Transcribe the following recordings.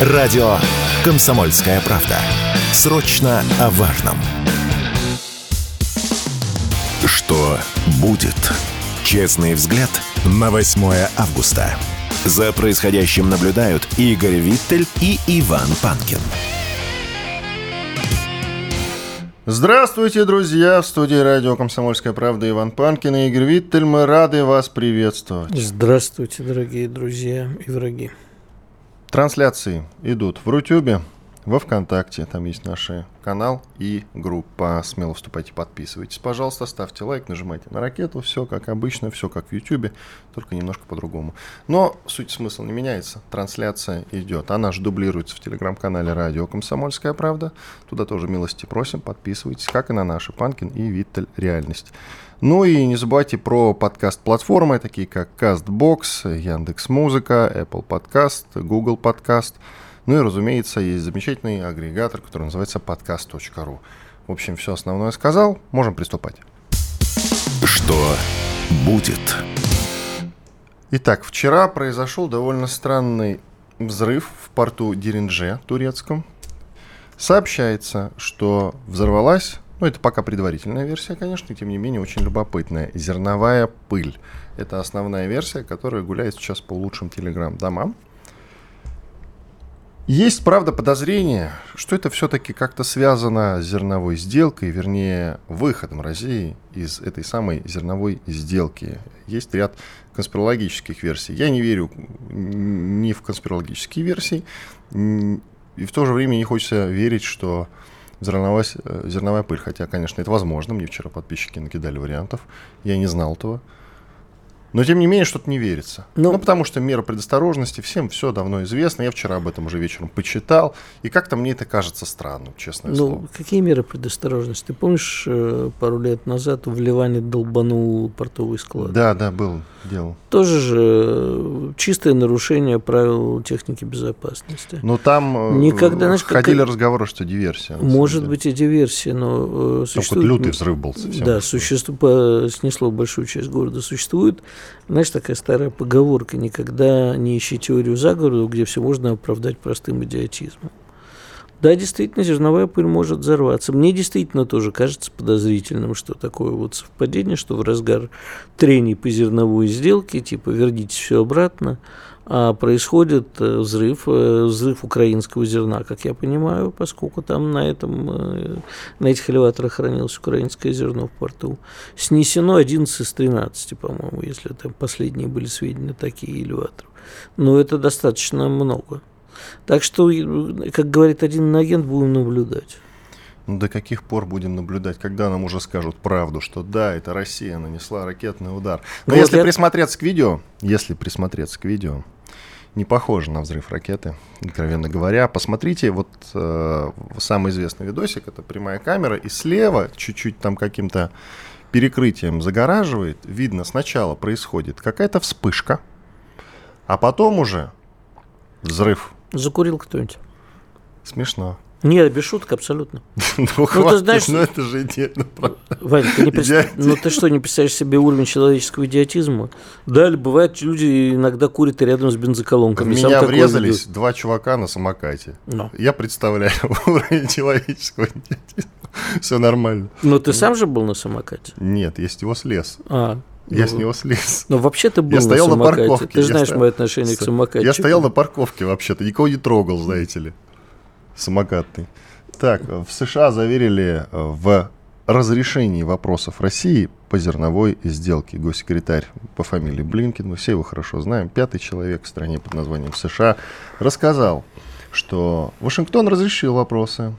Радио «Комсомольская правда». Срочно о важном. Что будет? Честный взгляд на 8 августа. За происходящим наблюдают Игорь Виттель и Иван Панкин. Здравствуйте, друзья! В студии радио «Комсомольская правда» Иван Панкин и Игорь Виттель. Мы рады вас приветствовать. Здравствуйте, дорогие друзья и враги. Трансляции идут в Рутюбе, во Вконтакте, там есть наш канал и группа. Смело вступайте, подписывайтесь. Пожалуйста, ставьте лайк, нажимайте на ракету. Все как обычно, все как в Ютубе, только немножко по-другому. Но суть смысла не меняется. Трансляция идет. Она же дублируется в телеграм-канале радио «Комсомольская правда». Туда тоже милости просим, подписывайтесь, как и на наши Панкин и Виттель «Реальность». Ну и не забывайте про подкаст-платформы, такие как CastBox, Яндекс.Музыка, Apple Podcast, Google Podcast – ну и, разумеется, есть замечательный агрегатор, который называется podcast.ru. В общем, все основное сказал. Можем приступать. Что будет? Итак, вчера произошел довольно странный взрыв в порту Диринже турецком. Сообщается, что взорвалась, ну это пока предварительная версия, конечно, тем не менее очень любопытная, зерновая пыль. Это основная версия, которая гуляет сейчас по лучшим телеграм-домам. Есть, правда, подозрение, что это все-таки как-то связано с зерновой сделкой, вернее, выходом России из этой самой зерновой сделки. Есть ряд конспирологических версий. Я не верю ни в конспирологические версии, и в то же время не хочется верить, что зерновая, э, зерновая пыль. Хотя, конечно, это возможно. Мне вчера подписчики накидали вариантов. Я не знал этого. Но, тем не менее, что-то не верится. Ну, ну, потому что мера предосторожности, всем все давно известно. Я вчера об этом уже вечером почитал. И как-то мне это кажется странным, честное ну, слово. какие меры предосторожности? Ты помнишь, э, пару лет назад в Ливане долбанул портовый склад? Да, да, был, делал. Тоже же э, чистое нарушение правил техники безопасности. Но там э, Никогда, знаешь, ходили как... разговоры, что диверсия. Может быть и диверсия, но существует... лютый взрыв был совсем. Да, существует, снесло большую часть города. Существует знаешь, такая старая поговорка, никогда не ищи теорию заговора, где все можно оправдать простым идиотизмом. Да, действительно, зерновая пыль может взорваться. Мне действительно тоже кажется подозрительным, что такое вот совпадение, что в разгар трений по зерновой сделке, типа, верните все обратно, происходит э, взрыв, э, взрыв украинского зерна, как я понимаю, поскольку там на, этом, э, на этих элеваторах хранилось украинское зерно в порту. Снесено 11 из 13, по-моему, если там последние были сведения такие элеваторы. Но это достаточно много. Так что, как говорит один агент, будем наблюдать. До каких пор будем наблюдать, когда нам уже скажут правду, что да, это Россия нанесла ракетный удар. Но ну, если присмотреться к видео, если присмотреться к видео, не похоже на взрыв ракеты, откровенно говоря. Посмотрите, вот э, самый известный видосик, это прямая камера, и слева чуть-чуть там каким-то перекрытием загораживает. Видно, сначала происходит какая-то вспышка, а потом уже взрыв. Закурил кто-нибудь? Смешно. Нет, без шуток абсолютно. Ну, ну ты знаешь, ну это же идеально. Вань, ты не представ... ну ты что, не представляешь себе уровень человеческого идиотизма? Да, бывает, люди иногда курят рядом с бензоколонками. В меня врезались два чувака на самокате. No. Я представляю уровень человеческого идиотизма. Все нормально. Но ты сам же был на самокате? Нет, я с него слез. А, я ну, с него слез. Ну, вообще ты был я на стоял самокате. на парковке. Ты же знаешь мое отношение к самокатчику. Я стоял на парковке вообще-то, никого не трогал, знаете ли самокатный. Так, в США заверили э, в разрешении вопросов России по зерновой сделке. Госсекретарь по фамилии Блинкин, мы все его хорошо знаем, пятый человек в стране под названием США, рассказал, что Вашингтон разрешил вопросы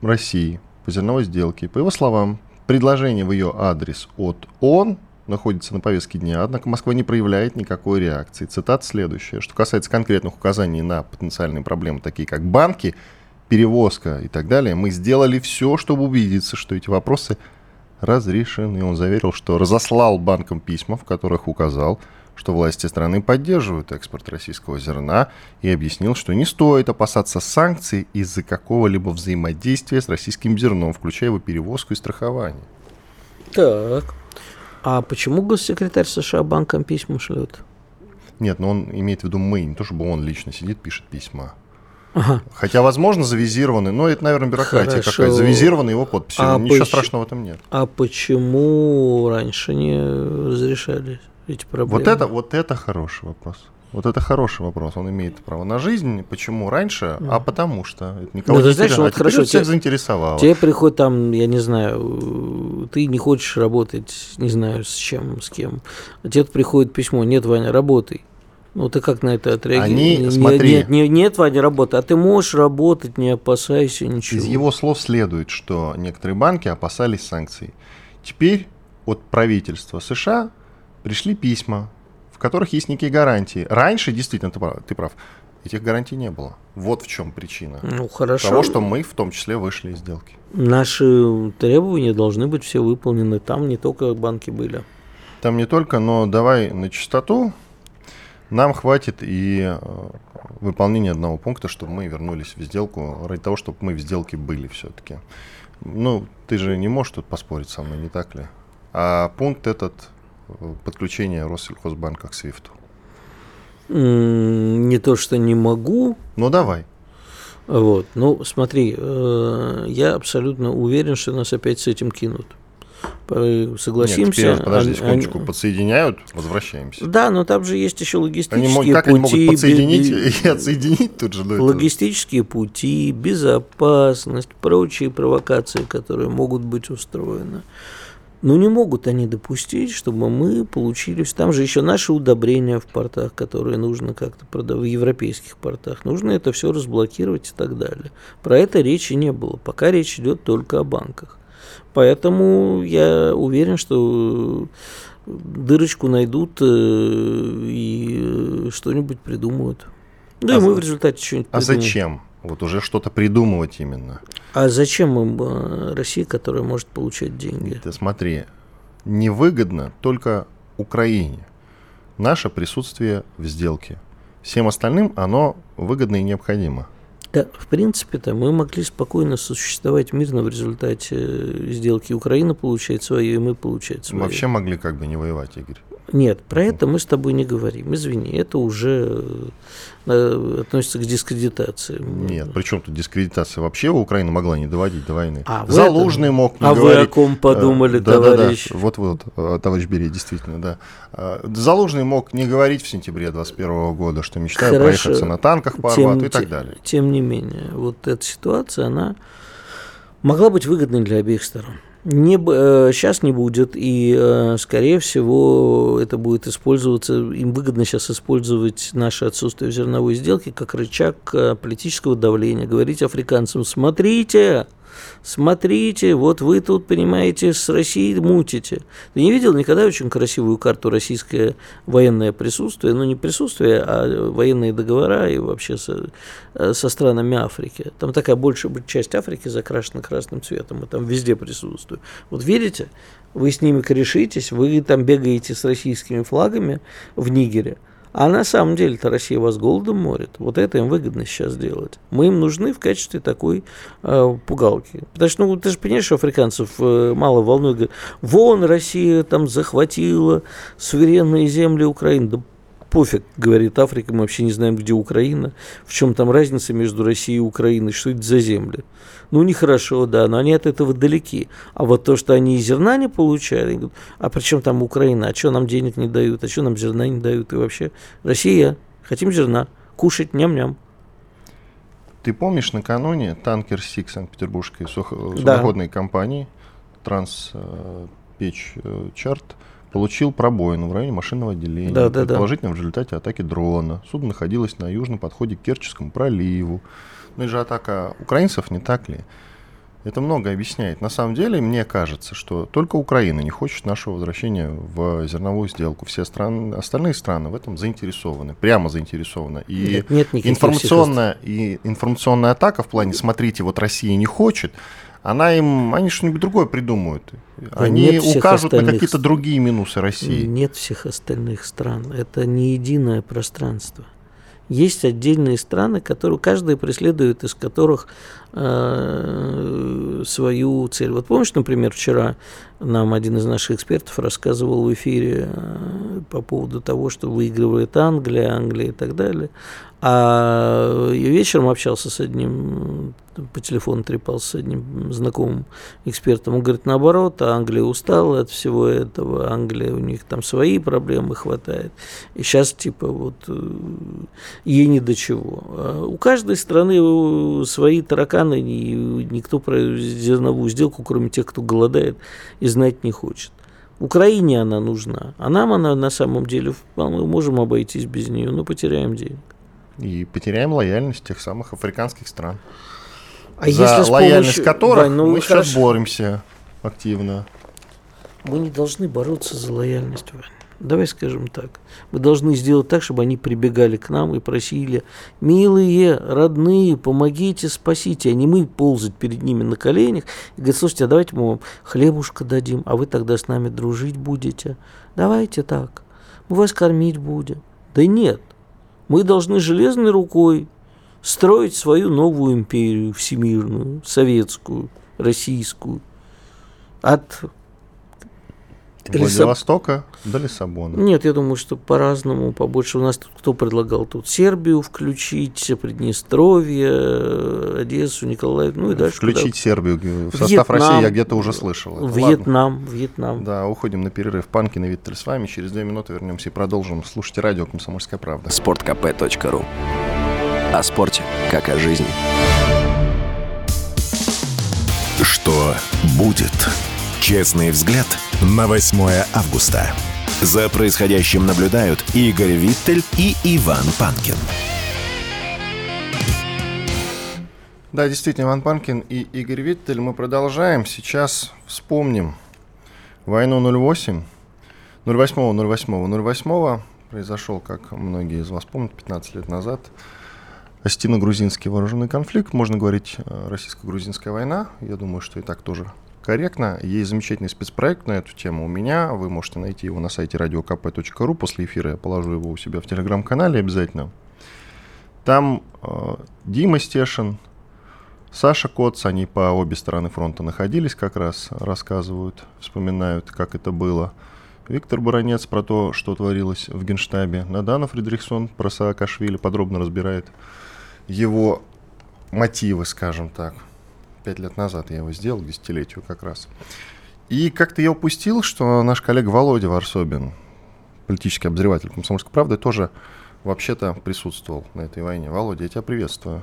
России по зерновой сделке. По его словам, предложение в ее адрес от ООН находится на повестке дня, однако Москва не проявляет никакой реакции. Цитат следующая. Что касается конкретных указаний на потенциальные проблемы, такие как банки, перевозка и так далее, мы сделали все, чтобы убедиться, что эти вопросы разрешены. Он заверил, что разослал банкам письма, в которых указал, что власти страны поддерживают экспорт российского зерна и объяснил, что не стоит опасаться санкций из-за какого-либо взаимодействия с российским зерном, включая его перевозку и страхование. Так. А почему госсекретарь США банкам письма шлет? Нет, но он имеет в виду мы, не то чтобы он лично сидит, пишет письма. Ага. Хотя, возможно, завизированы, но это, наверное, бюрократия какая-то. Завизированы его подписью. А Ничего поч- страшного в этом нет. А почему раньше не разрешали эти проблемы? Вот это, вот это хороший вопрос. Вот это хороший вопрос. Он имеет право на жизнь. Почему раньше? А потому что. Это никого Ну, ты не знаешь, вот а хорошо, всех те- заинтересовало. Тебе приходит там, я не знаю, ты не хочешь работать, не знаю, с чем, с кем. А тебе приходит письмо, нет, Ваня, работай. Ну, ты как на это отреагируешь? Они, Не- смотри. Нет, не- нет, Ваня, работай. А ты можешь работать, не опасайся ничего. Из его слов следует, что некоторые банки опасались санкций. Теперь от правительства США пришли письма, в которых есть некие гарантии. Раньше, действительно, ты прав, ты прав, этих гарантий не было. Вот в чем причина. Ну, хорошо. Того, что мы в том числе вышли из сделки. Наши требования должны быть все выполнены. Там не только банки были. Там не только, но давай на чистоту. Нам хватит и э, выполнения одного пункта, чтобы мы вернулись в сделку, ради того, чтобы мы в сделке были все-таки. Ну, ты же не можешь тут поспорить со мной, не так ли? А пункт этот подключение Россельхозбанка к Свифту. Не то, что не могу, Ну давай. Вот. Ну, смотри, э, я абсолютно уверен, что нас опять с этим кинут. Согласимся. Нет, теперь, подожди они- секундочку, они- подсоединяют, возвращаемся. Да, но там же есть еще Они, логистические могут, как пути. они могут подсоединить бе- и отсоединить тут же? Это- Логистические пути, безопасность, прочие провокации, которые могут быть устроены. Но не могут они допустить, чтобы мы получили... Там же еще наши удобрения в портах, которые нужно как-то продавать, в европейских портах. Нужно это все разблокировать и так далее. Про это речи не было. Пока речь идет только о банках. Поэтому я уверен, что дырочку найдут э, и э, что-нибудь придумают. Да А и мы в результате что-нибудь А придумаем. зачем? Вот уже что-то придумывать именно. А зачем им э, Россия, которая может получать деньги? Ты смотри, невыгодно только Украине наше присутствие в сделке. Всем остальным оно выгодно и необходимо. Да, в принципе-то мы могли спокойно сосуществовать мирно в результате э, сделки. Украина получает свое, и мы получать свое. Вообще могли как бы не воевать, Игорь. Нет, про это мы с тобой не говорим. Извини, это уже э, относится к дискредитации. Нет, при чем тут дискредитация? Вообще Украина могла не доводить до войны. А вы Залужный мог не А вы говорить. о ком подумали, Э, да-да-да, товарищ? Вот-вот, э, товарищ Берия, действительно, да. Залужный мог не говорить в сентябре 21 года, что мечтаю Хорошо. проехаться на танках по Тем- Арбату и так далее. Тем не менее, вот эта ситуация, она могла быть выгодной для обеих сторон. Не, э, сейчас не будет, и, э, скорее всего, это будет использоваться, им выгодно сейчас использовать наше отсутствие в зерновой сделке как рычаг э, политического давления, говорить африканцам, смотрите, смотрите, вот вы тут, понимаете, с Россией мутите. Ты не видел никогда очень красивую карту российское военное присутствие, ну не присутствие, а военные договора и вообще со, э, со странами Африки. Там такая большая часть Африки закрашена красным цветом, и там везде присутствует. Вот видите, вы с ними корешитесь, вы там бегаете с российскими флагами в Нигере, а на самом деле-то Россия вас голодом морит. Вот это им выгодно сейчас делать. Мы им нужны в качестве такой э, пугалки. Потому что, ну, ты же понимаешь, что африканцев э, мало волнует. Вон Россия там захватила суверенные земли Украины. Да пофиг, говорит Африка, мы вообще не знаем, где Украина. В чем там разница между Россией и Украиной, что это за земли. Ну, нехорошо, да, но они от этого далеки. А вот то, что они и зерна не получали, говорят, а при чем там Украина, а что нам денег не дают, а что нам зерна не дают, и вообще Россия, хотим зерна, кушать, ням-ням. Ты помнишь, накануне танкер СИК Санкт-Петербургской сухо- Да. судоходной компании Транспечь Чарт получил пробоину в районе машинного отделения, Да, да, да. предположительно в результате атаки дрона. Судно находилось на южном подходе к Керченскому проливу. Ну и же атака украинцев, не так ли? Это много объясняет. На самом деле, мне кажется, что только Украина не хочет нашего возвращения в зерновую сделку. Все страны, остальные страны в этом заинтересованы, прямо заинтересованы. И Нет, нет информационная, и информационная атака в плане, смотрите, вот Россия не хочет, она им, они что-нибудь другое придумают. Они нет укажут на какие-то другие минусы России. Нет всех остальных стран. Это не единое пространство. Есть отдельные страны, которые каждая преследует, из которых э, свою цель. Вот помнишь, например, вчера нам один из наших экспертов рассказывал в эфире, э, по поводу того, что выигрывает Англия, Англия и так далее. А вечером общался с одним, по телефону трепался с одним знакомым экспертом. Он говорит, наоборот, Англия устала от всего этого, Англия, у них там свои проблемы хватает. И сейчас, типа, вот, э, ей не до чего. А у каждой страны свои тараканы, и никто про зерновую сделку, кроме тех, кто голодает, и знать не хочет. Украине она нужна, а нам она на самом деле, мы можем обойтись без нее, но потеряем денег. И потеряем лояльность тех самых африканских стран. А за если лояльность помощью- которых Вань, ну мы сейчас хорошо. боремся активно. Мы не должны бороться за лояльность, Вань. Давай скажем так. Мы должны сделать так, чтобы они прибегали к нам и просили, милые, родные, помогите, спасите, а не мы ползать перед ними на коленях и говорить, слушайте, а давайте мы вам хлебушка дадим, а вы тогда с нами дружить будете. Давайте так. Мы вас кормить будем. Да нет. Мы должны железной рукой строить свою новую империю всемирную, советскую, российскую. От Лиссаб- Владивостока до Лиссабона. нет, я думаю, что по-разному, побольше. У нас тут кто предлагал тут Сербию включить, Приднестровье, Одессу, Николаев, ну и дальше. Включить Сербию в состав Вьетнам. России я где-то уже слышал. куда? это. Ладно. Вьетнам, Вьетнам. Да, уходим на перерыв. Панкин и Виттель с вами. Через две минуты вернемся и продолжим. Слушайте радио «Комсомольская правда». sportkp.ru О спорте, как о жизни. Что будет? Честный взгляд на 8 августа. За происходящим наблюдают Игорь Виттель и Иван Панкин. Да, действительно, Иван Панкин и Игорь Виттель. Мы продолжаем. Сейчас вспомним войну 08. 08 08 08 произошел, как многие из вас помнят, 15 лет назад. Остино-грузинский вооруженный конфликт. Можно говорить э, российско-грузинская война. Я думаю, что и так тоже корректно. Есть замечательный спецпроект на эту тему у меня. Вы можете найти его на сайте radiokp.ru. После эфира я положу его у себя в телеграм-канале обязательно. Там э, Дима Стешин, Саша Коц, они по обе стороны фронта находились как раз, рассказывают, вспоминают, как это было. Виктор Баранец про то, что творилось в Генштабе. Надана Фридрихсон про Саакашвили подробно разбирает его мотивы, скажем так. Пять лет назад я его сделал, к десятилетию как раз. И как-то я упустил, что наш коллега Володя Варсобин, политический обозреватель «Комсомольской правды», тоже вообще-то присутствовал на этой войне. Володя, я тебя приветствую.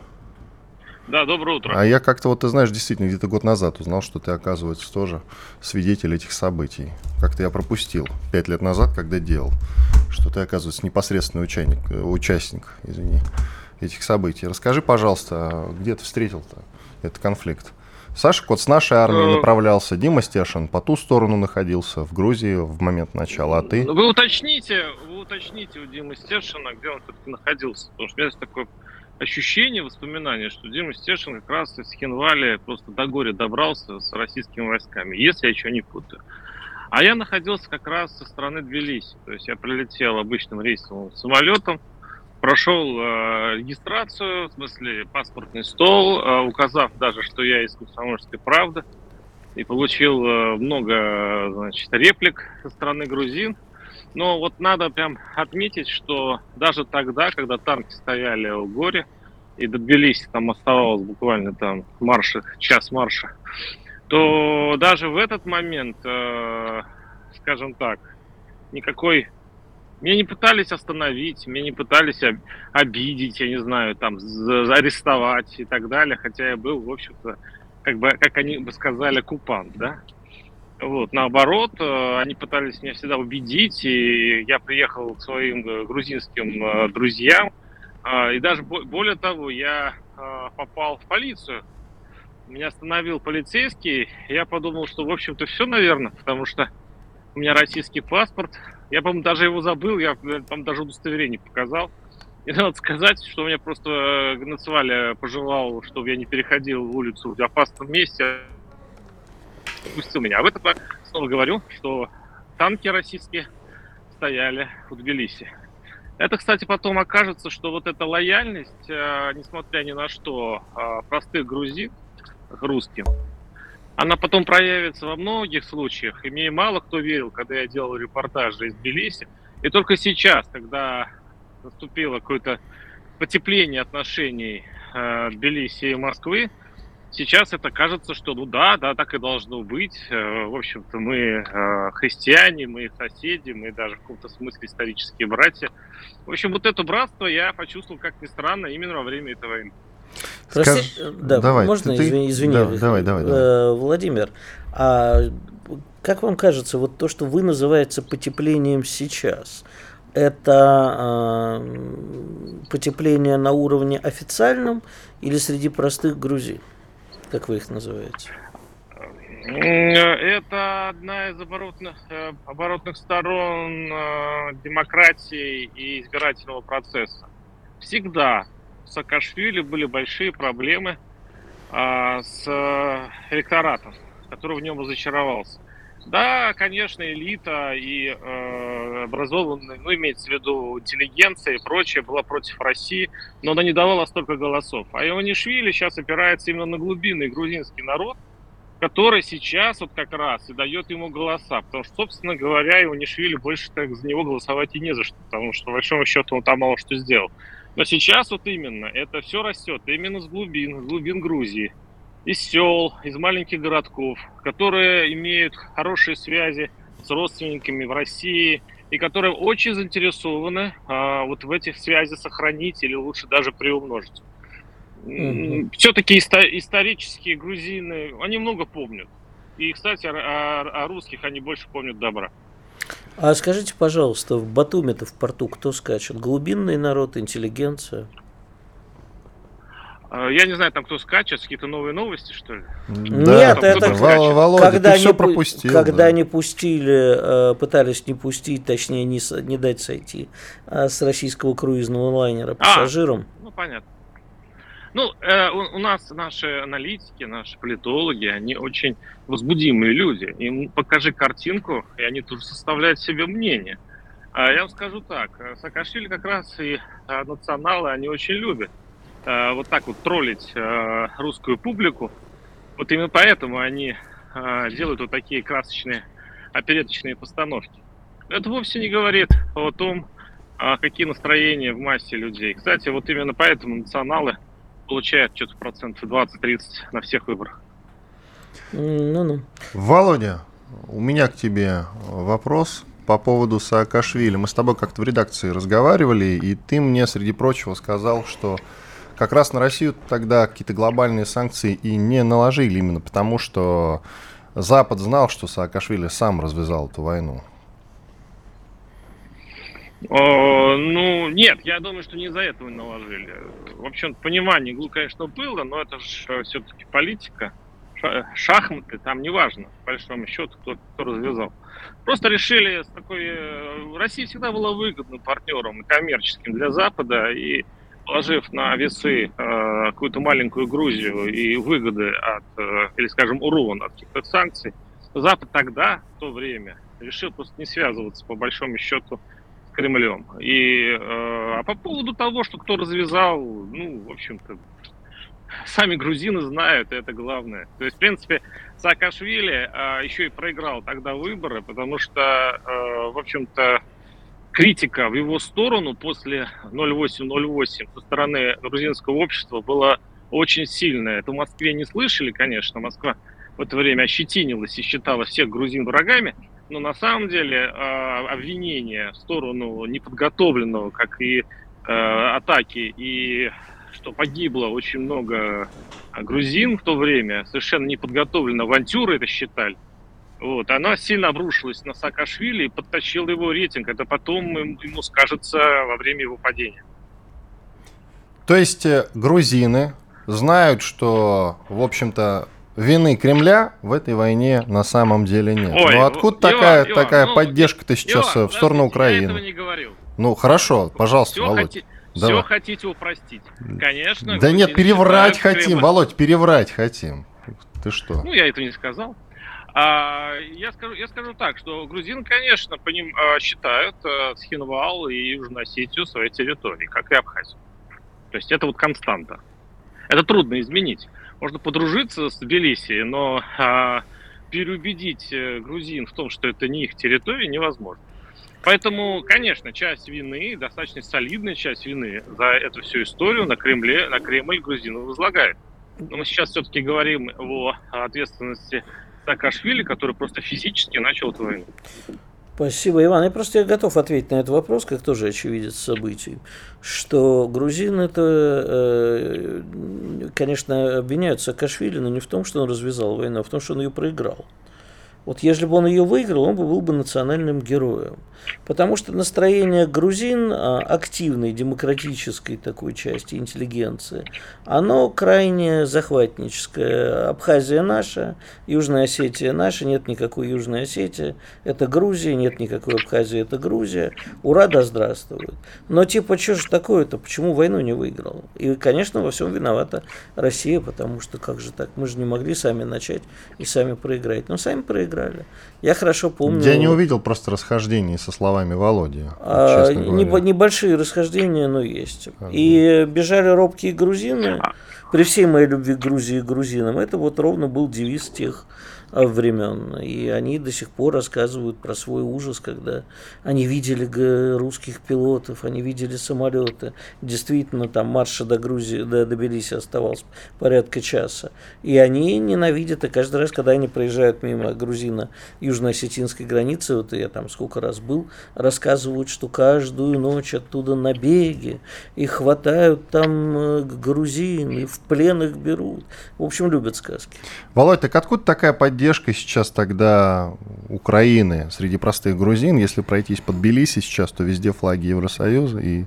Да, доброе утро. А я как-то, вот ты знаешь, действительно, где-то год назад узнал, что ты, оказывается, тоже свидетель этих событий. Как-то я пропустил пять лет назад, когда делал, что ты, оказывается, непосредственный участник, э, участник извини, этих событий. Расскажи, пожалуйста, а где ты встретил-то этот конфликт? Саша Кот с нашей армией направлялся, Дима Стешин по ту сторону находился, в Грузии в момент начала, а ты? Вы уточните, вы уточните у Димы Стешина, где он все-таки находился. Потому что у меня есть такое ощущение, воспоминание, что Дима Стешин как раз из Хинвали просто до горя добрался с российскими войсками, если я еще не путаю. А я находился как раз со стороны Тбилиси. То есть я прилетел обычным рейсовым самолетом, прошел э, регистрацию, в смысле паспортный стол, э, указав даже, что я из комсомольской правды, и получил э, много, значит, реплик со стороны грузин. Но вот надо прям отметить, что даже тогда, когда танки стояли у горе, и до Тбилиси там оставалось буквально там марша, час марша, то даже в этот момент, э, скажем так, никакой... Меня не пытались остановить, меня не пытались об- обидеть, я не знаю, там, арестовать и так далее, хотя я был, в общем-то, как бы, как они бы сказали, купант, да? Вот, наоборот, э, они пытались меня всегда убедить, и я приехал к своим э, грузинским э, друзьям, и даже бо- более того, я попал в полицию. Меня остановил полицейский, я подумал, что, в общем-то, все, наверное, потому что у меня российский паспорт, я, по-моему, даже его забыл, я, по даже удостоверение показал. И надо сказать, что мне просто э, Гнацваля пожелал, чтобы я не переходил улицу в опасном месте, пустил меня. А в этом снова говорю, что танки российские стояли в Тбилиси. Это, кстати, потом окажется, что вот эта лояльность, э, несмотря ни на что, э, простых грузин русским, она потом проявится во многих случаях. И мне мало кто верил, когда я делал репортажи из Тбилиси. И только сейчас, когда наступило какое-то потепление отношений э, Тбилиси и Москвы, сейчас это кажется, что ну да, да, так и должно быть. Э, в общем-то, мы э, христиане, мы соседи, мы даже в каком-то смысле исторические братья. В общем, вот это братство я почувствовал, как ни странно, именно во время этой войны. Прости, Скаж... да, давай, можно, ты, извини, извини да, давай, давай, давай. Э, Владимир, а как вам кажется, вот то, что вы называете потеплением сейчас, это э, потепление на уровне официальном или среди простых грузин, как вы их называете? Это одна из оборотных, э, оборотных сторон э, демократии и избирательного процесса. Всегда Саакашвили были большие проблемы а, с электоратом, который в нем разочаровался. Да, конечно, элита и э, образованная, ну, имеется в виду интеллигенция и прочее, была против России, но она не давала столько голосов. А Иванишвили сейчас опирается именно на глубинный грузинский народ, который сейчас вот как раз и дает ему голоса. Потому что, собственно говоря, Иванишвили больше так за него голосовать и не за что, потому что, по большому счету, он там мало что сделал. Но сейчас вот именно это все растет именно с глубин, с глубин Грузии, из сел, из маленьких городков, которые имеют хорошие связи с родственниками в России и которые очень заинтересованы а, вот в этих связях сохранить или лучше даже приумножить. Mm-hmm. Все-таки исто- исторические грузины, они много помнят. И, кстати, о, о, о русских они больше помнят добра. А скажите, пожалуйста, в Батуме-то в порту кто скачет? Глубинный народ, интеллигенция? А, я не знаю, там кто скачет, какие-то новые новости, что ли? Да, Нет, это Володя, когда, ты все пропустил, когда да. не пустили, э, пытались не пустить, точнее не, не дать сойти а с российского круизного лайнера а, пассажирам. А, ну, понятно. Ну, э, у, у нас наши аналитики, наши политологи, они очень возбудимые люди. Им покажи картинку, и они тоже составляют себе мнение. А я вам скажу так, э, Саакашвили как раз и э, националы, они очень любят э, вот так вот троллить э, русскую публику. Вот именно поэтому они э, делают вот такие красочные опереточные постановки. Это вовсе не говорит о том, э, какие настроения в массе людей. Кстати, вот именно поэтому националы получает что-то процентов 20-30 на всех выборах. Ну-ну. Володя, у меня к тебе вопрос по поводу Саакашвили. Мы с тобой как-то в редакции разговаривали, и ты мне, среди прочего, сказал, что как раз на Россию тогда какие-то глобальные санкции и не наложили именно потому, что Запад знал, что Саакашвили сам развязал эту войну. О, ну, нет, я думаю, что не из-за этого наложили. В общем, понимание, конечно, было, но это же все-таки политика. Шахматы, там неважно, по большому счету, кто, кто развязал. Просто решили с такой... Э, Россия всегда была выгодным партнером коммерческим для Запада, и положив на весы э, какую-то маленькую Грузию и выгоды от, э, или, скажем, урон от каких-то санкций, Запад тогда, в то время, решил просто не связываться, по большому счету, Кремлем. И, э, а по поводу того, что кто развязал, ну, в общем-то, сами грузины знают, это главное. То есть, в принципе, Саакашвили э, еще и проиграл тогда выборы, потому что, э, в общем-то, критика в его сторону после 08-08 со стороны грузинского общества была очень сильная. Это в Москве не слышали, конечно. Москва в это время ощетинилась и считала всех грузин врагами но на самом деле а, обвинение в сторону неподготовленного, как и а, атаки, и что погибло очень много грузин в то время, совершенно неподготовленно, авантюры это считали, вот, она сильно обрушилась на Саакашвили и подтащила его рейтинг. Это потом ему скажется во время его падения. То есть э, грузины знают, что, в общем-то, вины Кремля в этой войне на самом деле нет. Ой, ну откуда Иван, такая, Иван, такая ну, поддержка-то сейчас Иван, в сторону Украины? Я этого не говорил. Ну хорошо, пожалуйста, все Володь. Хоти... Давай. Все хотите упростить. Конечно. Да нет, переврать хотим, Кремль. Володь, переврать хотим. Ты что? Ну, я это не сказал. А, я, скажу, я скажу так, что грузин, конечно, по ним а, считают а, Схинвал и Южную Осетию своей территорией, как и Абхазию. То есть это вот константа. Это трудно изменить можно подружиться с Тбилиси, но а, переубедить э, грузин в том, что это не их территория, невозможно. Поэтому, конечно, часть вины, достаточно солидная часть вины за эту всю историю на Кремле, на Кремль грузины возлагает. Но мы сейчас все-таки говорим о ответственности Саакашвили, который просто физически начал эту войну. Спасибо, Иван. Я просто я готов ответить на этот вопрос, как тоже очевидец событий, что грузин это, э, конечно, обвиняют Саакашвили, но не в том, что он развязал войну, а в том, что он ее проиграл. Вот если бы он ее выиграл, он бы был бы национальным героем. Потому что настроение грузин, а, активной демократической такой части интеллигенции, оно крайне захватническое. Абхазия наша, Южная Осетия наша, нет никакой Южной Осетии, это Грузия, нет никакой Абхазии, это Грузия. Ура, да здравствует. Но типа, что же такое-то, почему войну не выиграл? И, конечно, во всем виновата Россия, потому что как же так, мы же не могли сами начать и сами проиграть. Но сами проиграли. Я хорошо помню... Я не увидел просто расхождений со словами Володи. А, небольшие расхождения, но есть. А, и бежали робкие грузины. При всей моей любви к Грузии и грузинам, это вот ровно был девиз тех времен. И они до сих пор рассказывают про свой ужас, когда они видели русских пилотов, они видели самолеты. Действительно, там марша до Грузии, до, до Тбилиси оставалось порядка часа. И они ненавидят, и каждый раз, когда они проезжают мимо грузина южно-осетинской границы, вот я там сколько раз был, рассказывают, что каждую ночь оттуда набеги, и хватают там э, грузин, и в плен их берут. В общем, любят сказки. Володь, так откуда такая поддержка поддержка сейчас тогда Украины среди простых грузин, если пройтись под Тбилиси сейчас, то везде флаги Евросоюза и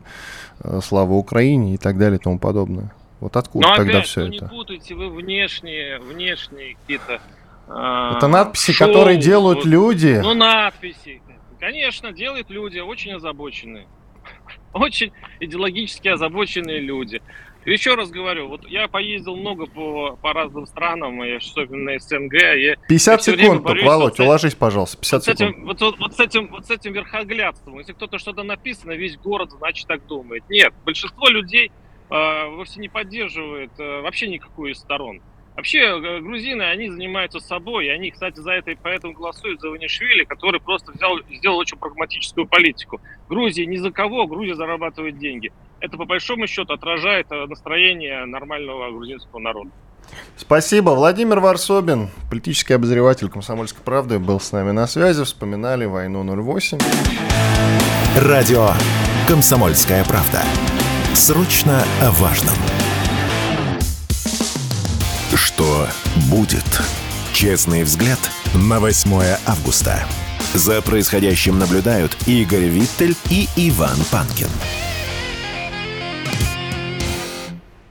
э, слава Украине и так далее и тому подобное. Вот откуда Но тогда опять, все ну, это? Не путайте вы внешние, внешние какие-то. Э, это надписи, шоу, которые делают вот, люди. Ну надписи, конечно, делают люди очень озабоченные, очень идеологически озабоченные люди. Еще раз говорю, вот я поездил много по, по разным странам, и особенно СНГ. Я, 50 я секунд, борюсь, Володь, вот уложись, пожалуйста, 50 вот секунд. С этим, вот, вот, вот, с этим, вот с этим верхоглядством. Если кто-то что-то написано, весь город, значит, так думает. Нет, большинство людей э, вовсе не поддерживает э, вообще никакую из сторон. Вообще, э, грузины, они занимаются собой, и они, кстати, за это и поэтому голосуют за Ванишвили, который просто взял, сделал очень прагматическую политику. Грузия ни за кого, Грузия зарабатывает деньги. Это, по большому счету, отражает э, настроение нормального грузинского народа. Спасибо. Владимир Варсобин, политический обозреватель «Комсомольской правды», был с нами на связи. Вспоминали войну 08. Радио «Комсомольская правда». Срочно о важном. Что будет? Честный взгляд на 8 августа. За происходящим наблюдают Игорь Виттель и Иван Панкин.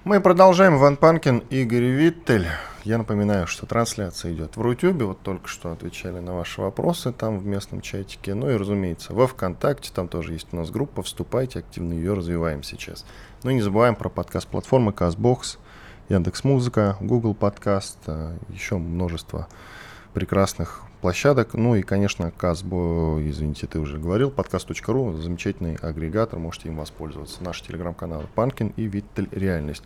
Мы продолжаем. Иван Панкин, Игорь Виттель. Я напоминаю, что трансляция идет в Рутюбе. Вот только что отвечали на ваши вопросы там в местном чатике. Ну и, разумеется, во ВКонтакте. Там тоже есть у нас группа. Вступайте, активно ее развиваем сейчас. Ну и не забываем про подкаст-платформы CastBox, Яндекс Музыка, Google Подкаст, э, еще множество прекрасных площадок. Ну и, конечно, Казбо, извините, ты уже говорил, подкаст.ру, замечательный агрегатор, можете им воспользоваться. Наши телеграм-каналы Панкин и Виттель Реальность.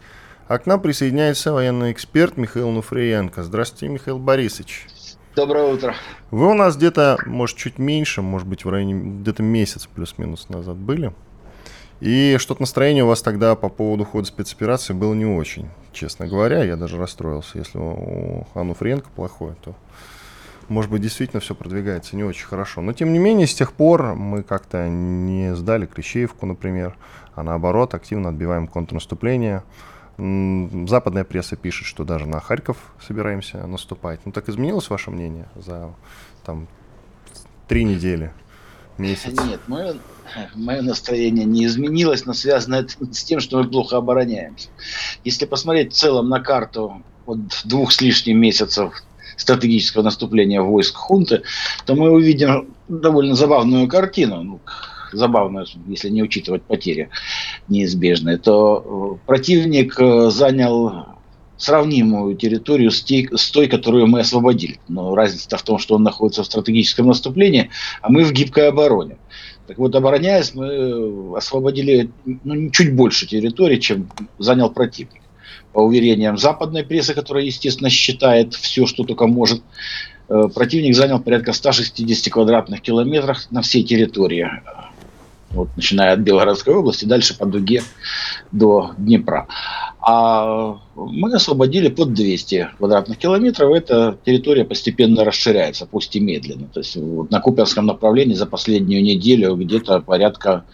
А к нам присоединяется военный эксперт Михаил Нуфриенко. Здравствуйте, Михаил Борисович. Доброе утро. Вы у нас где-то, может, чуть меньше, может быть, в районе где-то месяц плюс-минус назад были. И что-то настроение у вас тогда по поводу хода спецоперации было не очень, честно говоря. Я даже расстроился. Если у Анну Френко плохое, то, может быть, действительно все продвигается не очень хорошо. Но, тем не менее, с тех пор мы как-то не сдали Клещеевку, например, а наоборот, активно отбиваем контрнаступление. Западная пресса пишет, что даже на Харьков собираемся наступать. Ну так изменилось ваше мнение за там три недели, месяц? Нет, мое мое настроение не изменилось, но связано это с тем, что мы плохо обороняемся. Если посмотреть в целом на карту от двух с лишним месяцев стратегического наступления войск хунты, то мы увидим довольно забавную картину. Ну, забавную, если не учитывать потери неизбежные, то э, противник э, занял сравнимую территорию с, той, которую мы освободили. Но разница в том, что он находится в стратегическом наступлении, а мы в гибкой обороне. Так вот, обороняясь, мы освободили ну, чуть больше территории, чем занял противник. По уверениям западной прессы, которая, естественно, считает все, что только может, э, противник занял порядка 160 квадратных километров на всей территории. Вот, начиная от Белгородской области, дальше по дуге до Днепра. А мы освободили под 200 квадратных километров. Эта территория постепенно расширяется, пусть и медленно. То есть вот на Купинском направлении за последнюю неделю где-то порядка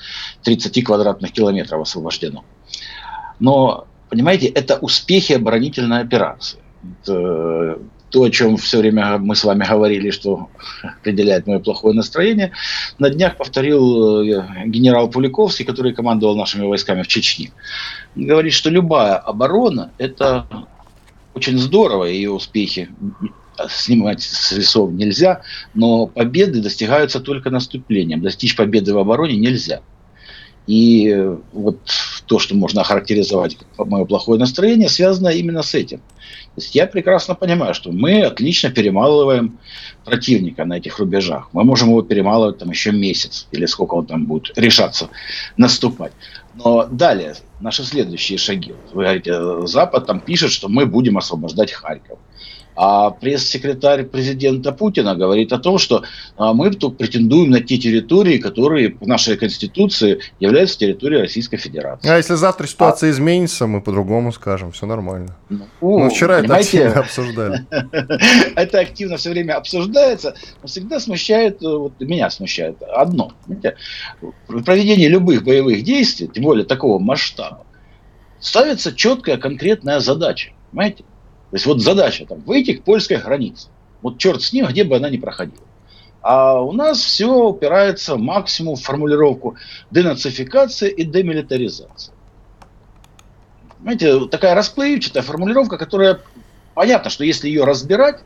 30 квадратных километров освобождено. Но, понимаете, это успехи оборонительной операции. Это то, о чем все время мы с вами говорили, что определяет мое плохое настроение, на днях повторил э, генерал Пуликовский, который командовал нашими войсками в Чечне. Говорит, что любая оборона – это очень здорово, ее успехи снимать с весов нельзя, но победы достигаются только наступлением. Достичь победы в обороне нельзя. И вот то, что можно охарактеризовать как мое плохое настроение, связано именно с этим. То есть я прекрасно понимаю, что мы отлично перемалываем противника на этих рубежах. Мы можем его перемалывать там еще месяц, или сколько он там будет решаться наступать. Но далее, наши следующие шаги. Вы говорите, Запад там пишет, что мы будем освобождать Харьков. А пресс-секретарь президента Путина говорит о том, что а, мы тут претендуем на те территории, которые в нашей Конституции являются территорией Российской Федерации. А если завтра ситуация а... изменится, мы по-другому скажем, все нормально. Ну, ну вчера это активно обсуждали. Это активно все время обсуждается, но всегда смущает, э, вот меня смущает одно. В проведении любых боевых действий, тем более такого масштаба, ставится четкая конкретная задача. Понимаете? То есть вот задача там выйти к польской границе. Вот черт с ним, где бы она ни проходила. А у нас все упирается максимум в формулировку денацификация и демилитаризация. Знаете, такая расплывчатая формулировка, которая понятно, что если ее разбирать,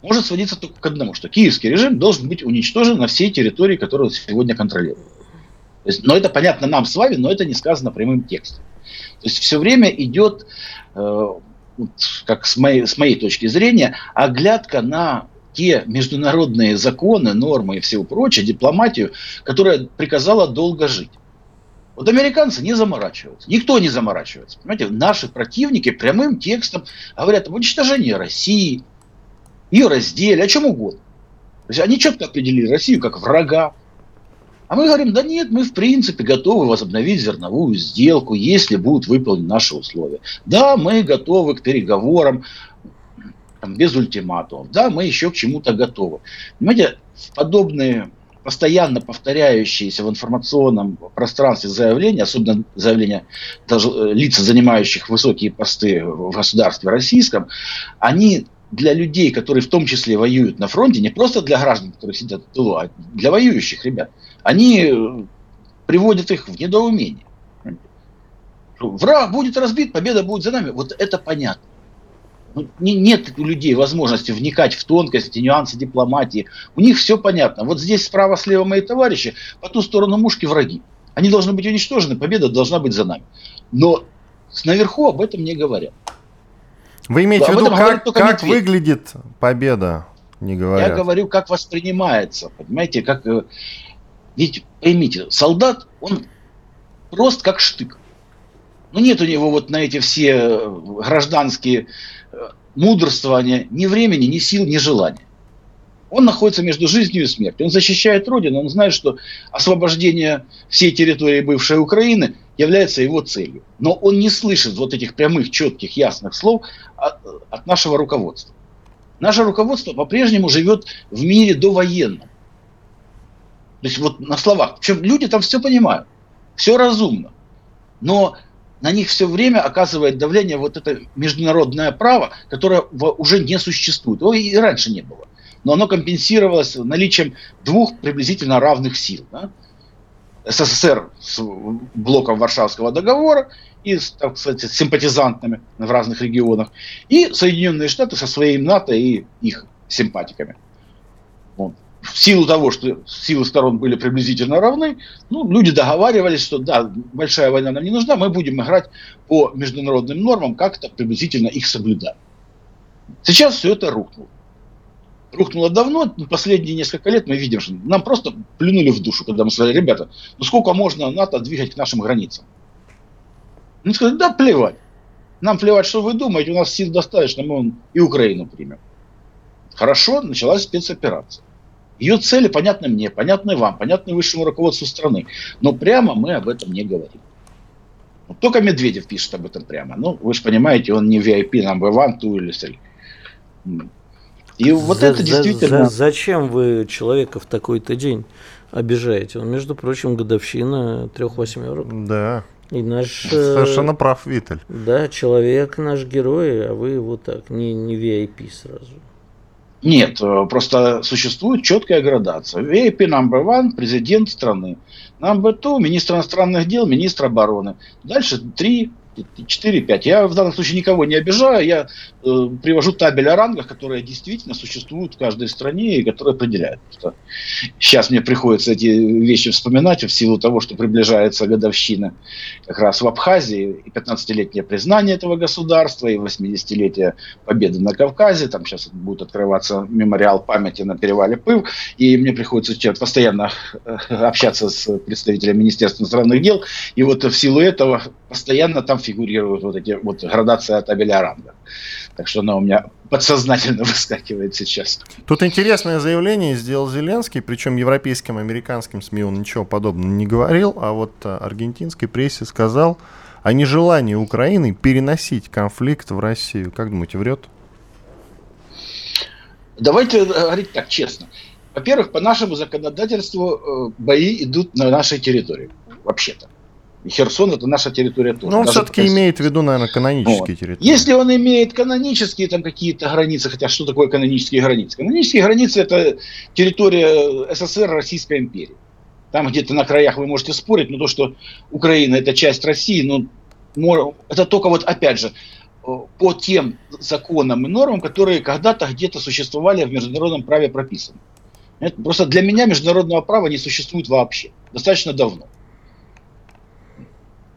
может сводиться только к одному, что киевский режим должен быть уничтожен на всей территории, которую сегодня контролирует. То есть, но это понятно нам с вами, но это не сказано прямым текстом. То есть все время идет э, как с моей, с моей точки зрения, оглядка на те международные законы, нормы и все прочее, дипломатию, которая приказала долго жить. Вот американцы не заморачиваются. Никто не заморачивается. Понимаете, наши противники прямым текстом говорят об уничтожении России, ее разделе, о чем угодно. То есть они четко определили Россию как врага, а мы говорим, да нет, мы в принципе готовы возобновить зерновую сделку, если будут выполнены наши условия. Да, мы готовы к переговорам там, без ультиматумов. Да, мы еще к чему-то готовы. Понимаете, подобные постоянно повторяющиеся в информационном пространстве заявления, особенно заявления даже э, лиц, занимающих высокие посты в государстве российском, они для людей, которые в том числе воюют на фронте, не просто для граждан, которые сидят в тылу, а для воюющих ребят – они э, приводят их в недоумение. Враг будет разбит, победа будет за нами. Вот это понятно. Ну, нет у людей возможности вникать в тонкости, нюансы дипломатии. У них все понятно. Вот здесь справа-слева мои товарищи, по ту сторону мушки враги. Они должны быть уничтожены, победа должна быть за нами. Но наверху об этом не говорят. Вы имеете в виду, как, как выглядит победа, не говорят? Я говорю, как воспринимается. Понимаете, как э, ведь поймите, солдат, он прост как штык. Ну нет у него вот на эти все э, гражданские э, мудрствования ни времени, ни сил, ни желания. Он находится между жизнью и смертью. Он защищает Родину, он знает, что освобождение всей территории бывшей Украины является его целью. Но он не слышит вот этих прямых, четких, ясных слов от, нашего руководства. Наше руководство по-прежнему живет в мире довоенном. То есть вот на словах. Причем люди там все понимают, все разумно. Но на них все время оказывает давление вот это международное право, которое уже не существует. Его и раньше не было. Но оно компенсировалось наличием двух приблизительно равных сил. Да? СССР с блоком Варшавского договора и так сказать, с симпатизантами в разных регионах, и Соединенные Штаты со своим НАТО и их симпатиками. Вот в силу того, что силы сторон были приблизительно равны, ну, люди договаривались, что да, большая война нам не нужна, мы будем играть по международным нормам, как-то приблизительно их соблюдать. Сейчас все это рухнуло. Рухнуло давно, последние несколько лет мы видим, что нам просто плюнули в душу, когда мы сказали, ребята, ну сколько можно НАТО двигать к нашим границам? Мы сказали, да плевать. Нам плевать, что вы думаете, у нас сил достаточно, мы и Украину примем. Хорошо, началась спецоперация. Ее цели понятны мне, понятны вам, понятны высшему руководству страны. Но прямо мы об этом не говорим. Вот только Медведев пишет об этом прямо. Ну, вы же понимаете, он не VIP number one, two или three. И вот за, это действительно... За, зачем вы человека в такой-то день обижаете? Он, между прочим, годовщина трех восьмерок. Да. И наш... Совершенно прав, Виталь. Да, человек наш герой, а вы его так, не, не VIP сразу. Нет, э, просто существует четкая градация. VIP number one – президент страны. Number two – министр иностранных дел, министр обороны. Дальше три 4-5. Я в данном случае никого не обижаю, я э, привожу табель о рангах, которые действительно существуют в каждой стране и которые определяют. Сейчас мне приходится эти вещи вспоминать в силу того, что приближается годовщина как раз в Абхазии, и 15-летнее признание этого государства, и 80-летие победы на Кавказе, там сейчас будет открываться мемориал памяти на перевале Пыв, и мне приходится постоянно э, общаться с представителями Министерства иностранных дел, и вот в силу этого постоянно там фигурируют вот эти вот градация табеля ранга. Так что она у меня подсознательно выскакивает сейчас. Тут интересное заявление сделал Зеленский, причем европейским, американским СМИ он ничего подобного не говорил, а вот э, аргентинской прессе сказал о нежелании Украины переносить конфликт в Россию. Как думаете, врет? Давайте говорить так честно. Во-первых, по нашему законодательству э, бои идут на нашей территории, вообще-то. Херсон это наша территория тоже. Но он все-таки имеет в виду, наверное, канонические вот. территории. Если он имеет канонические там какие-то границы, хотя что такое канонические границы? Канонические границы это территория СССР, Российской империи. Там где-то на краях вы можете спорить, но то, что Украина это часть России, ну, это только вот опять же по тем законам и нормам, которые когда-то где-то существовали в международном праве прописаны. Это просто для меня международного права не существует вообще. Достаточно давно.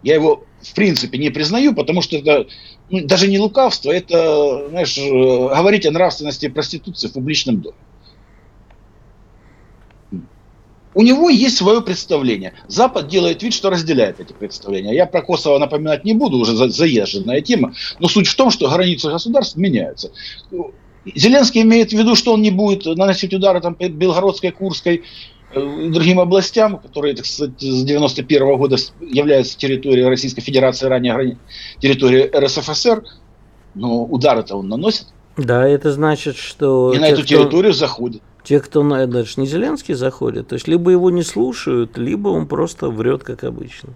Я его в принципе не признаю, потому что это ну, даже не лукавство, это, знаешь, э, говорить о нравственности проституции в публичном доме. У него есть свое представление. Запад делает вид, что разделяет эти представления. Я про Косово напоминать не буду, уже заезженная тема. Но суть в том, что границы государств меняются. Зеленский имеет в виду, что он не будет наносить удары там, Белгородской, Курской Э, другим областям, которые, так сказать, с 91 -го года являются территорией Российской Федерации, ранее территорией РСФСР, но удары-то он наносит. Да, это значит, что... И на эту территорию кто... заходит. Те, кто на даже не Зеленский заходит, то есть либо его не слушают, либо он просто врет, как обычно.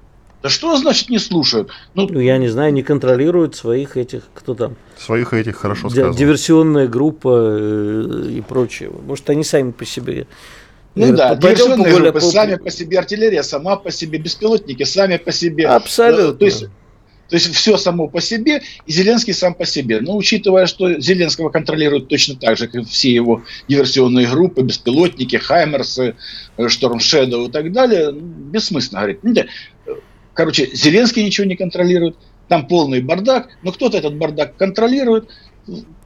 Да что значит не слушают? Ну, ну я не знаю, не контролируют своих этих, кто там? Своих этих, хорошо сказано. Диверсионная группа э, и прочее. Может, они сами по себе ну да, диверсионные группы по... сами по себе, артиллерия сама по себе, беспилотники сами по себе. Абсолютно. То есть, то есть все само по себе, и Зеленский сам по себе. Но учитывая, что Зеленского контролируют точно так же, как все его диверсионные группы, беспилотники, Хаймерсы, Шторм Шэдоу и так далее, ну, бессмысленно говорить. Ну, короче, Зеленский ничего не контролирует, там полный бардак, но кто-то этот бардак контролирует,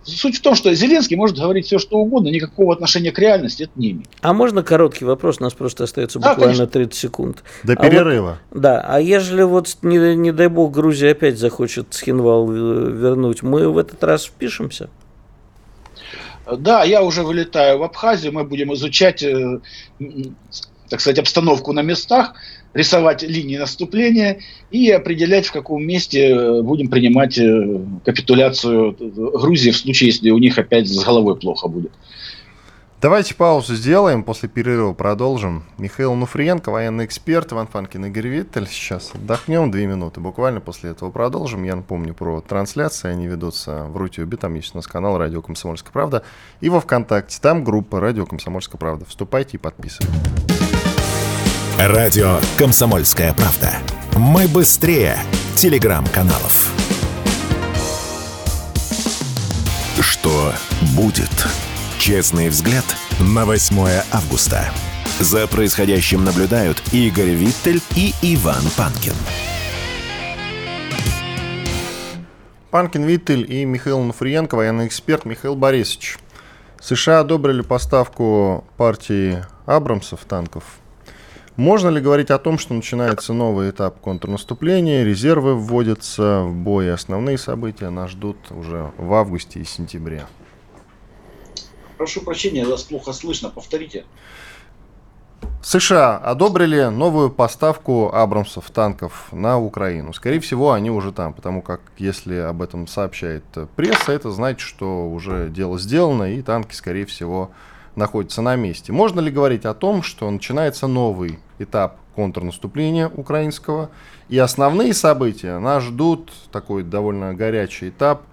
Суть в том, что Зеленский может говорить все, что угодно, никакого отношения к реальности это не имеет. А можно короткий вопрос? У нас просто остается да, буквально конечно. 30 секунд. До а перерыва. Вот, да, а ежели вот, не, не дай бог, Грузия опять захочет Схинвал вернуть, мы в этот раз впишемся? Да, я уже вылетаю в Абхазию, мы будем изучать, э, так сказать, обстановку на местах рисовать линии наступления и определять, в каком месте э, будем принимать э, капитуляцию Грузии в случае, если у них опять с головой плохо будет. Давайте паузу сделаем, после перерыва продолжим. Михаил Нуфриенко, военный эксперт, Иван Фанкин, Игорь Виттель. Сейчас отдохнем две минуты, буквально после этого продолжим. Я напомню про трансляции, они ведутся в Рутюбе, там есть у нас канал «Радио Комсомольская правда», и во Вконтакте, там группа «Радио Комсомольская правда». Вступайте и подписывайтесь. Радио «Комсомольская правда». Мы быстрее телеграм-каналов. Что будет? Честный взгляд на 8 августа. За происходящим наблюдают Игорь Виттель и Иван Панкин. Панкин Виттель и Михаил Нуфриенко, военный эксперт Михаил Борисович. США одобрили поставку партии Абрамсов танков можно ли говорить о том, что начинается новый этап контрнаступления, резервы вводятся в бой, основные события нас ждут уже в августе и сентябре? Прошу прощения, вас плохо слышно. Повторите. США одобрили новую поставку Абрамсов танков на Украину. Скорее всего, они уже там, потому как если об этом сообщает пресса, это значит, что уже дело сделано, и танки, скорее всего, находятся на месте. Можно ли говорить о том, что начинается новый этап контрнаступления украинского, и основные события нас ждут, такой довольно горячий этап,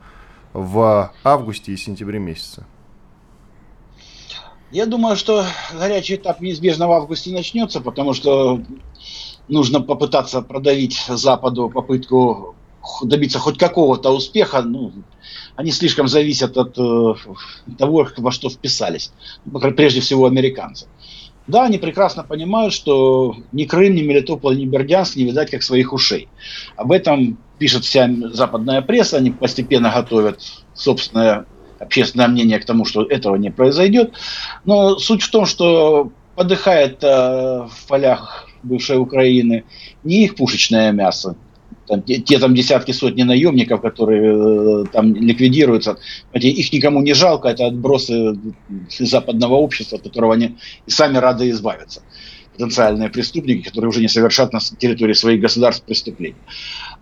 в августе и сентябре месяце? Я думаю, что горячий этап неизбежно в августе начнется, потому что нужно попытаться продавить Западу попытку добиться хоть какого-то успеха. Ну, они слишком зависят от э, того, во что вписались. Прежде всего, американцы. Да, они прекрасно понимают, что ни Крым, ни Мелитополь, ни Бердянск не видать как своих ушей. Об этом пишет вся западная пресса, они постепенно готовят собственное общественное мнение к тому, что этого не произойдет. Но суть в том, что подыхает э, в полях бывшей Украины не их пушечное мясо, там, те, те там десятки, сотни наемников, которые э, там ликвидируются, их никому не жалко, это отбросы западного общества, от которого они и сами рады избавиться. Потенциальные преступники, которые уже не совершат на территории своих государств преступлений.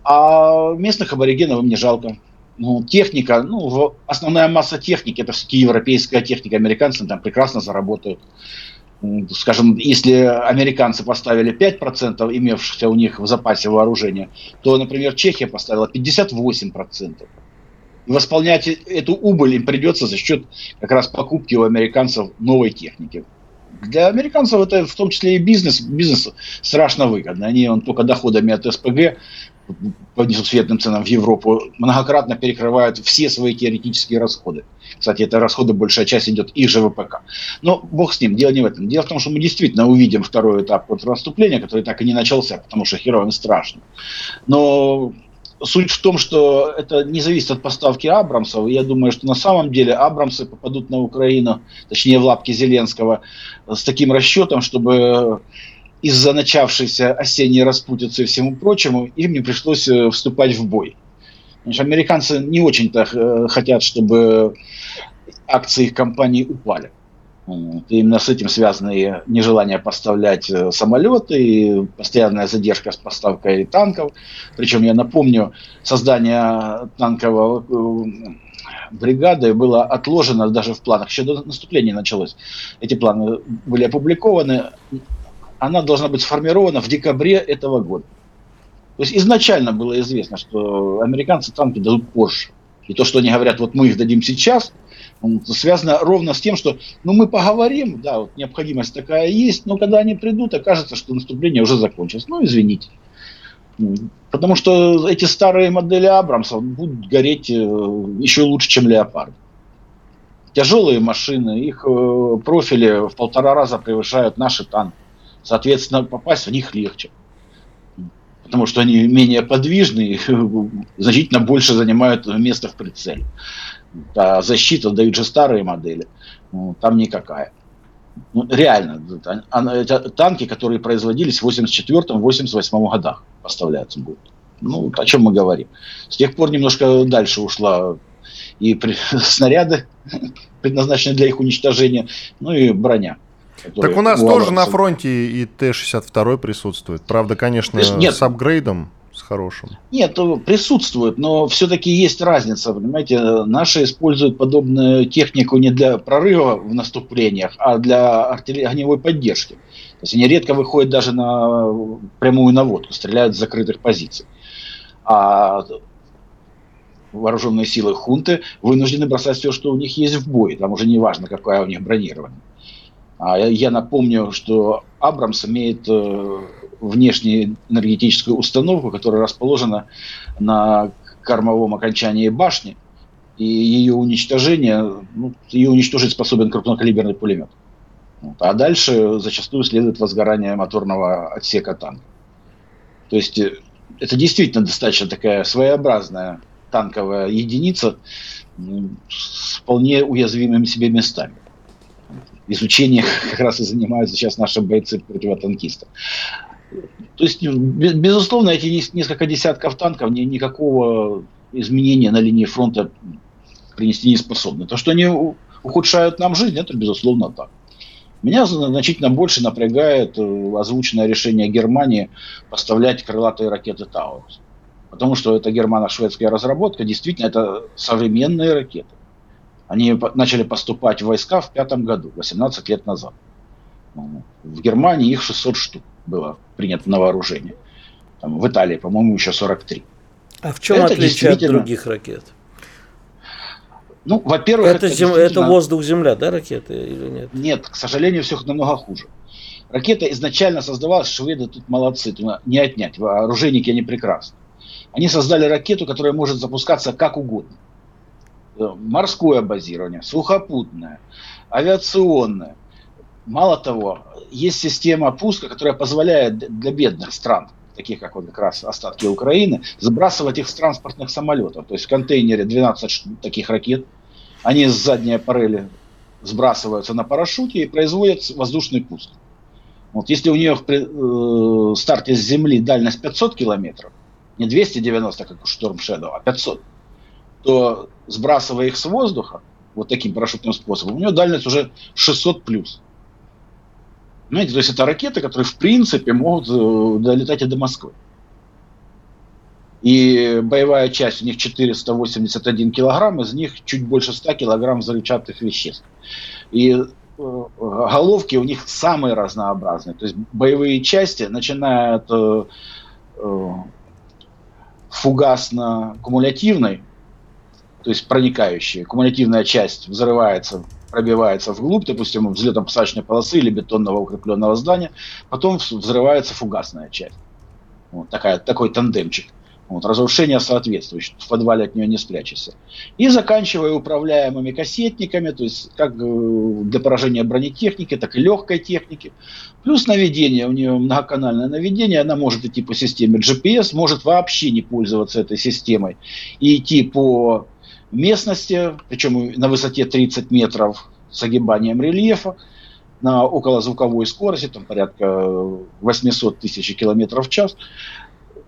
А местных аборигенов им не жалко ну, техника, ну, основная масса техники, это все-таки европейская техника, американцы там прекрасно заработают. Скажем, если американцы поставили 5% имевшихся у них в запасе вооружения, то, например, Чехия поставила 58%. И восполнять эту убыль им придется за счет как раз покупки у американцев новой техники. Для американцев это в том числе и бизнес. Бизнес страшно выгодно. Они он, только доходами от СПГ по несусветным ценам в Европу многократно перекрывают все свои теоретические расходы. Кстати, это расходы, большая часть идет их же ВПК. Но бог с ним, дело не в этом. Дело в том, что мы действительно увидим второй этап контрнаступления, который так и не начался, потому что героям страшно. Но суть в том, что это не зависит от поставки Абрамсов. Я думаю, что на самом деле Абрамсы попадут на Украину, точнее в лапки Зеленского, с таким расчетом, чтобы из-за начавшейся осенней распутицы и всему прочему, им не пришлось э, вступать в бой. Значит, американцы не очень-то э, хотят, чтобы акции их компании упали. И именно с этим связано и нежелание поставлять э, самолеты, и постоянная задержка с поставкой танков. Причем, я напомню, создание танкового бригады было отложено даже в планах. Еще до наступления началось. Эти планы были опубликованы она должна быть сформирована в декабре этого года. То есть изначально было известно, что американцы танки дадут позже. И то, что они говорят, вот мы их дадим сейчас, связано ровно с тем, что ну, мы поговорим, да, вот необходимость такая есть, но когда они придут, окажется, что наступление уже закончилось. Ну, извините. Потому что эти старые модели Абрамсов будут гореть э, еще лучше, чем Леопард. Тяжелые машины, их э, профили в полтора раза превышают наши танки. Соответственно, попасть в них легче. Потому что они менее подвижны и значительно больше занимают место в прицеле. А защита дают же старые модели. Ну, там никакая. Ну, реально, это танки, которые производились в 84-88 годах, поставляются будут. Ну, о чем мы говорим. С тех пор немножко дальше ушла и при, снаряды, предназначенные для их уничтожения, ну и броня. Так у нас тоже на фронте и Т-62 присутствует. Правда, конечно, нет, с апгрейдом, с хорошим. Нет, присутствует, но все-таки есть разница, понимаете. Наши используют подобную технику не для прорыва в наступлениях, а для огневой поддержки. То есть они редко выходят даже на прямую наводку, стреляют с закрытых позиций. А вооруженные силы хунты вынуждены бросать все, что у них есть в бой. Там уже не важно, какое у них бронирование. А я напомню, что Абрамс имеет э, внешнюю энергетическую установку, которая расположена на кормовом окончании башни, и ее уничтожение, ну, ее уничтожить способен крупнокалиберный пулемет. А дальше зачастую следует возгорание моторного отсека танка. То есть э, это действительно достаточно такая своеобразная танковая единица с вполне уязвимыми себе местами изучением как раз и занимаются сейчас наши бойцы противотанкистов. То есть, безусловно, эти несколько десятков танков ни, никакого изменения на линии фронта принести не способны. То, что они ухудшают нам жизнь, это безусловно так. Меня значительно больше напрягает э, озвученное решение Германии поставлять крылатые ракеты Таурус. Потому что это германо-шведская разработка, действительно, это современные ракеты. Они начали поступать в войска в пятом году, 18 лет назад. В Германии их 600 штук было принято на вооружение. Там, в Италии, по-моему, еще 43. А в чем это отличие от других ракет? Ну, во-первых, это, это, зем... это воздух-земля, да, ракеты или нет? Нет, к сожалению, все намного хуже. Ракета изначально создавалась, шведы тут молодцы, тут не отнять, вооруженники они прекрасны. Они создали ракету, которая может запускаться как угодно. Э, морское базирование, сухопутное, авиационное. Мало того, есть система пуска, которая позволяет для бедных стран, таких как вот как раз остатки Украины, сбрасывать их с транспортных самолетов. То есть в контейнере 12 таких ракет, они с задней парели сбрасываются на парашюте и производят воздушный пуск. Вот если у нее в э, старте с земли дальность 500 километров, не 290, как у Storm Shadow, а 500, то сбрасывая их с воздуха, вот таким парашютным способом, у нее дальность уже 600 плюс. Понимаете, то есть это ракеты, которые в принципе могут э, долетать и до Москвы. И боевая часть у них 481 килограмм, из них чуть больше 100 килограмм взрывчатых веществ. И э, головки у них самые разнообразные. То есть боевые части, начиная от э, э фугасно-кумулятивной, то есть проникающая, кумулятивная часть взрывается пробивается вглубь, допустим, взлетно-посадочной полосы или бетонного укрепленного здания, потом взрывается фугасная часть. Вот такая, такой тандемчик. Вот, разрушение соответствующее, в подвале от нее не спрячешься. И заканчивая управляемыми кассетниками, то есть как э, для поражения бронетехники, так и легкой техники. Плюс наведение, у нее многоканальное наведение, она может идти по системе GPS, может вообще не пользоваться этой системой и идти по местности, причем на высоте 30 метров с огибанием рельефа, на околозвуковой скорости, там порядка 800 тысяч километров в час,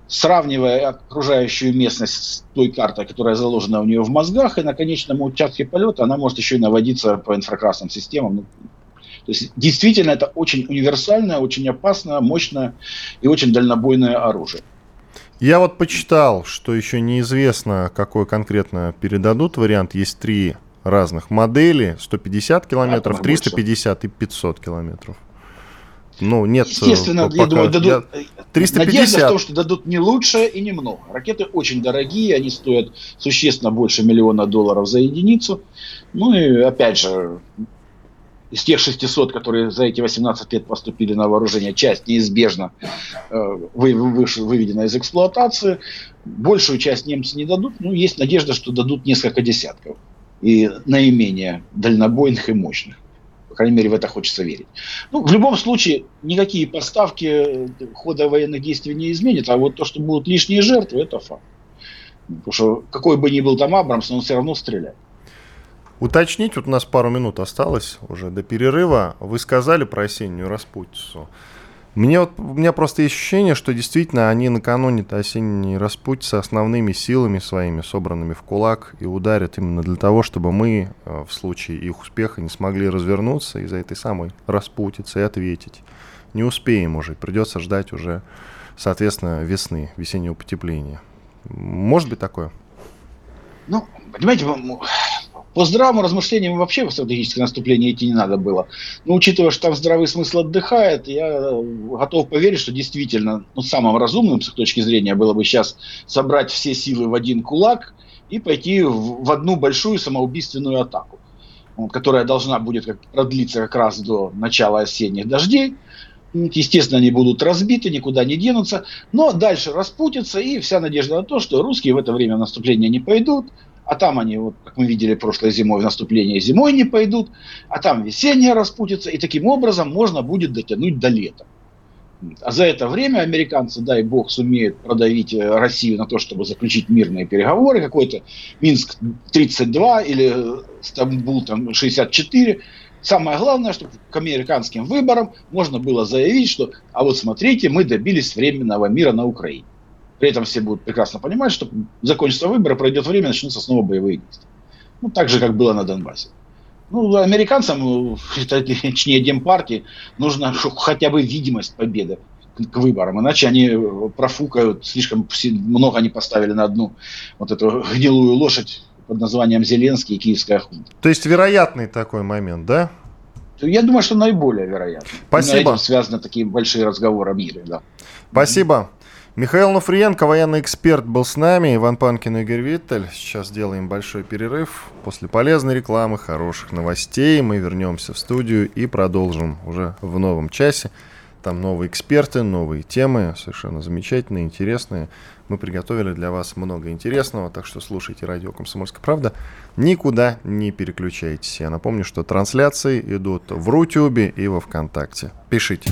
сравнивая окружающую местность с той картой, которая заложена у нее в мозгах, и на конечном участке полета она может еще и наводиться по инфракрасным системам. Ну, то есть действительно это очень универсальное, очень опасное, мощное и очень дальнобойное оружие. Я вот почитал, что еще неизвестно, какой конкретно передадут вариант. Есть три разных модели. 150 километров, 350 и 500 километров. Ну, нет. Естественно, пока... я думаю, дадут... Я... 350. Надежда в том, что дадут не лучше и не много. Ракеты очень дорогие, они стоят существенно больше миллиона долларов за единицу. Ну и, опять же, из тех 600, которые за эти 18 лет поступили на вооружение, часть неизбежно э, вы, вы, выведена из эксплуатации. Большую часть немцы не дадут. Ну, есть надежда, что дадут несколько десятков. И наименее дальнобойных и мощных. По крайней мере, в это хочется верить. Ну, в любом случае, никакие поставки хода военных действий не изменят. А вот то, что будут лишние жертвы, это факт. Потому что какой бы ни был там Абрамс, он все равно стреляет. Уточнить, вот у нас пару минут осталось уже до перерыва. Вы сказали про осеннюю распутицу. Мне вот, у меня просто есть ощущение, что действительно они накануне-то осенней распутицы основными силами своими, собранными в кулак, и ударят именно для того, чтобы мы э, в случае их успеха не смогли развернуться из-за этой самой распутицы и ответить. Не успеем уже, придется ждать уже, соответственно, весны, весеннего потепления. Может быть такое? Ну, понимаете, по здравому размышлению вообще в стратегическое наступление идти не надо было. Но учитывая, что там здравый смысл отдыхает, я готов поверить, что действительно ну, самым разумным с точки зрения было бы сейчас собрать все силы в один кулак и пойти в, в одну большую самоубийственную атаку, которая должна будет как, продлиться как раз до начала осенних дождей. Естественно, они будут разбиты, никуда не денутся. Но дальше распутятся, и вся надежда на то, что русские в это время в наступление не пойдут, а там они, вот, как мы видели прошлой зимой, в наступление зимой не пойдут, а там весеннее распутится, и таким образом можно будет дотянуть до лета. А за это время американцы, дай бог, сумеют продавить э, Россию на то, чтобы заключить мирные переговоры, какой-то Минск-32 или Стамбул там, 64. Самое главное, чтобы к американским выборам можно было заявить, что а вот смотрите, мы добились временного мира на Украине. При этом все будут прекрасно понимать, что закончится выборы, пройдет время, начнутся снова боевые действия. Ну, так же, как было на Донбассе. Ну, американцам, точнее, Демпартии, нужно хотя бы видимость победы к выборам, иначе они профукают, слишком много они поставили на одну вот эту гнилую лошадь под названием Зеленский и Киевская хунта. То есть вероятный такой момент, да? Я думаю, что наиболее вероятно. Спасибо. Именно этим связаны такие большие разговоры о мире. Да. Спасибо. Михаил Нуфриенко, военный эксперт, был с нами. Иван Панкин и Игорь Виттель. Сейчас делаем большой перерыв. После полезной рекламы, хороших новостей мы вернемся в студию и продолжим уже в новом часе. Там новые эксперты, новые темы, совершенно замечательные, интересные. Мы приготовили для вас много интересного, так что слушайте радио «Комсомольская правда». Никуда не переключайтесь. Я напомню, что трансляции идут в Рутюбе и во Вконтакте. Пишите.